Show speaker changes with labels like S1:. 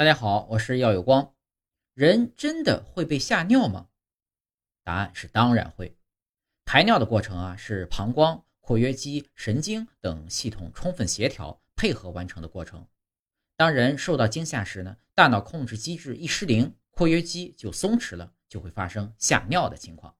S1: 大家好，我是耀有光。人真的会被吓尿吗？答案是当然会。排尿的过程啊，是膀胱、括约肌、神经等系统充分协调配合完成的过程。当人受到惊吓时呢，大脑控制机制一失灵，括约肌就松弛了，就会发生吓尿的情况。